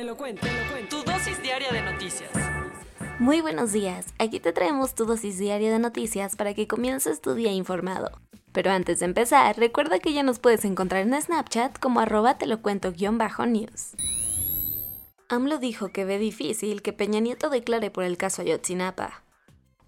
Te lo cuento, te lo cuento. Tu dosis diaria de noticias. Muy buenos días. Aquí te traemos tu dosis diaria de noticias para que comiences tu día informado. Pero antes de empezar, recuerda que ya nos puedes encontrar en Snapchat como arroba te lo cuento guion bajo news. AMLO dijo que ve difícil que Peña Nieto declare por el caso Ayotzinapa.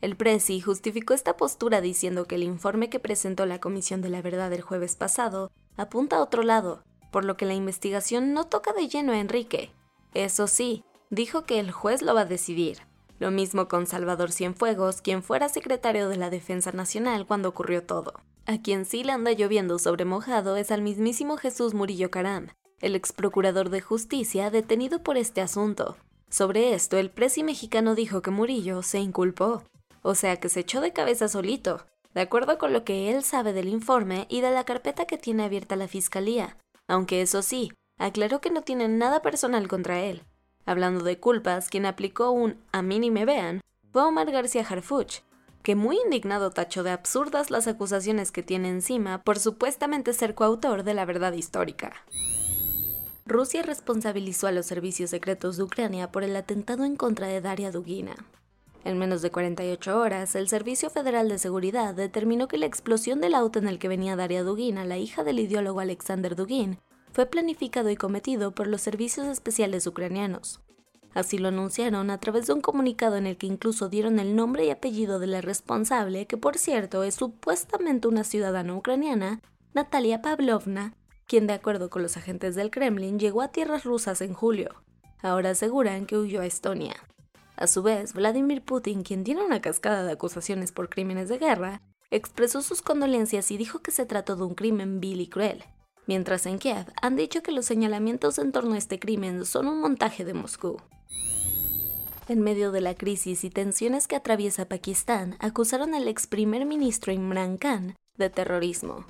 El Presi justificó esta postura diciendo que el informe que presentó la Comisión de la Verdad el jueves pasado apunta a otro lado, por lo que la investigación no toca de lleno a Enrique. Eso sí, dijo que el juez lo va a decidir. Lo mismo con Salvador Cienfuegos, quien fuera secretario de la Defensa Nacional cuando ocurrió todo. A quien sí le anda lloviendo sobre mojado es al mismísimo Jesús Murillo Caram, el ex procurador de justicia detenido por este asunto. Sobre esto, el presi mexicano dijo que Murillo se inculpó, o sea que se echó de cabeza solito, de acuerdo con lo que él sabe del informe y de la carpeta que tiene abierta la fiscalía, aunque eso sí, aclaró que no tiene nada personal contra él. Hablando de culpas, quien aplicó un a mí ni me vean fue Omar García Harfuch, que muy indignado tachó de absurdas las acusaciones que tiene encima por supuestamente ser coautor de la verdad histórica. Rusia responsabilizó a los servicios secretos de Ucrania por el atentado en contra de Daria Dugina. En menos de 48 horas, el Servicio Federal de Seguridad determinó que la explosión del auto en el que venía Daria Dugina, la hija del ideólogo Alexander Dugin, fue planificado y cometido por los servicios especiales ucranianos. Así lo anunciaron a través de un comunicado en el que incluso dieron el nombre y apellido de la responsable, que por cierto es supuestamente una ciudadana ucraniana, Natalia Pavlovna, quien de acuerdo con los agentes del Kremlin llegó a tierras rusas en julio. Ahora aseguran que huyó a Estonia. A su vez, Vladimir Putin, quien tiene una cascada de acusaciones por crímenes de guerra, expresó sus condolencias y dijo que se trató de un crimen vil y cruel, mientras en Kiev han dicho que los señalamientos en torno a este crimen son un montaje de Moscú. En medio de la crisis y tensiones que atraviesa Pakistán, acusaron al ex primer ministro Imran Khan de terrorismo.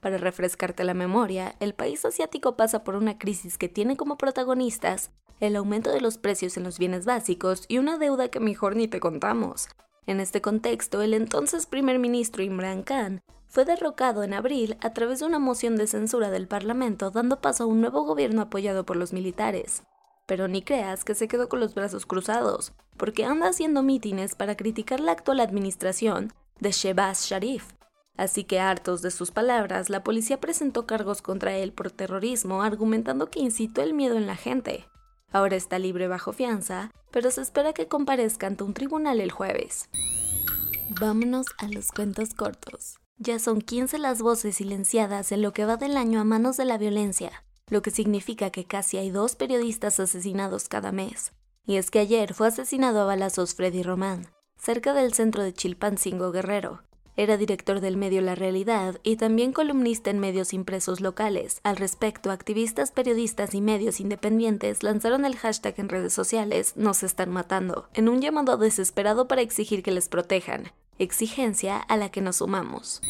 Para refrescarte la memoria, el país asiático pasa por una crisis que tiene como protagonistas el aumento de los precios en los bienes básicos y una deuda que mejor ni te contamos. En este contexto, el entonces primer ministro Imran Khan fue derrocado en abril a través de una moción de censura del Parlamento dando paso a un nuevo gobierno apoyado por los militares. Pero ni creas que se quedó con los brazos cruzados, porque anda haciendo mítines para criticar la actual administración de Shehbaz Sharif. Así que hartos de sus palabras, la policía presentó cargos contra él por terrorismo, argumentando que incitó el miedo en la gente. Ahora está libre bajo fianza, pero se espera que comparezca ante un tribunal el jueves. Vámonos a los cuentos cortos. Ya son 15 las voces silenciadas en lo que va del año a manos de la violencia, lo que significa que casi hay dos periodistas asesinados cada mes. Y es que ayer fue asesinado a balazos Freddy Román, cerca del centro de Chilpancingo Guerrero. Era director del medio La Realidad y también columnista en medios impresos locales. Al respecto, activistas, periodistas y medios independientes lanzaron el hashtag en redes sociales Nos están matando, en un llamado desesperado para exigir que les protejan, exigencia a la que nos sumamos.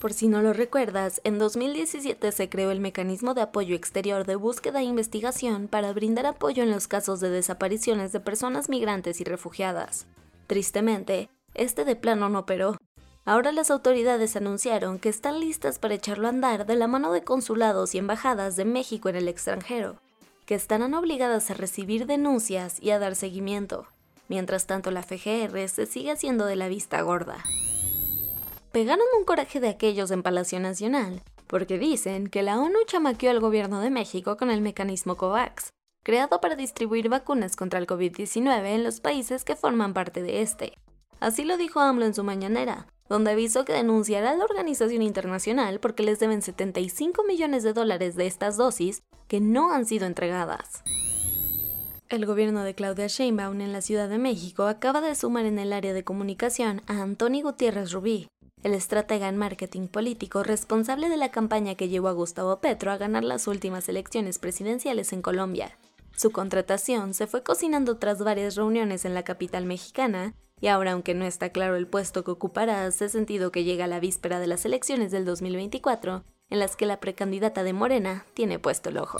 Por si no lo recuerdas, en 2017 se creó el Mecanismo de Apoyo Exterior de Búsqueda e Investigación para brindar apoyo en los casos de desapariciones de personas migrantes y refugiadas. Tristemente, este de plano no operó. Ahora las autoridades anunciaron que están listas para echarlo a andar de la mano de consulados y embajadas de México en el extranjero, que estarán obligadas a recibir denuncias y a dar seguimiento. Mientras tanto, la FGR se sigue haciendo de la vista gorda. Pegaron un coraje de aquellos en Palacio Nacional, porque dicen que la ONU chamaqueó al gobierno de México con el mecanismo COVAX, creado para distribuir vacunas contra el COVID-19 en los países que forman parte de este. Así lo dijo AMLO en su mañanera, donde avisó que denunciará a la organización internacional porque les deben 75 millones de dólares de estas dosis que no han sido entregadas. El gobierno de Claudia Sheinbaum en la Ciudad de México acaba de sumar en el área de comunicación a Antoni Gutiérrez Rubí, el estratega en marketing político responsable de la campaña que llevó a Gustavo Petro a ganar las últimas elecciones presidenciales en Colombia. Su contratación se fue cocinando tras varias reuniones en la capital mexicana, y ahora aunque no está claro el puesto que ocupará, hace sentido que llega la víspera de las elecciones del 2024, en las que la precandidata de Morena tiene puesto el ojo.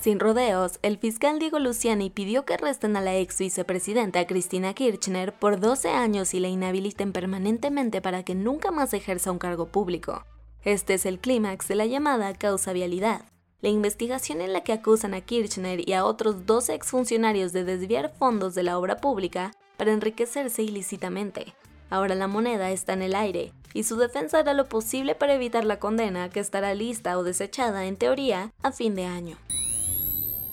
Sin rodeos, el fiscal Diego Luciani pidió que arresten a la ex vicepresidenta Cristina Kirchner por 12 años y la inhabiliten permanentemente para que nunca más ejerza un cargo público. Este es el clímax de la llamada causa vialidad, la investigación en la que acusan a Kirchner y a otros 12 exfuncionarios de desviar fondos de la obra pública para enriquecerse ilícitamente. Ahora la moneda está en el aire y su defensa hará lo posible para evitar la condena que estará lista o desechada en teoría a fin de año.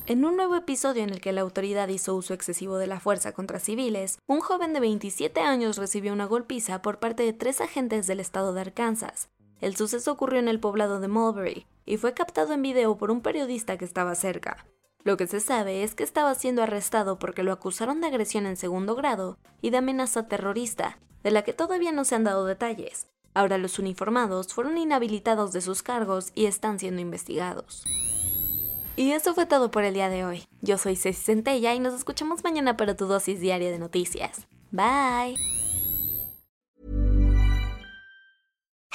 En un nuevo episodio en el que la autoridad hizo uso excesivo de la fuerza contra civiles, un joven de 27 años recibió una golpiza por parte de tres agentes del estado de Arkansas. El suceso ocurrió en el poblado de Mulberry y fue captado en video por un periodista que estaba cerca. Lo que se sabe es que estaba siendo arrestado porque lo acusaron de agresión en segundo grado y de amenaza terrorista, de la que todavía no se han dado detalles. Ahora los uniformados fueron inhabilitados de sus cargos y están siendo investigados. Y eso fue todo por el día de hoy. Yo soy Ceci Centella y nos escuchamos mañana para tu dosis diaria de noticias. Bye.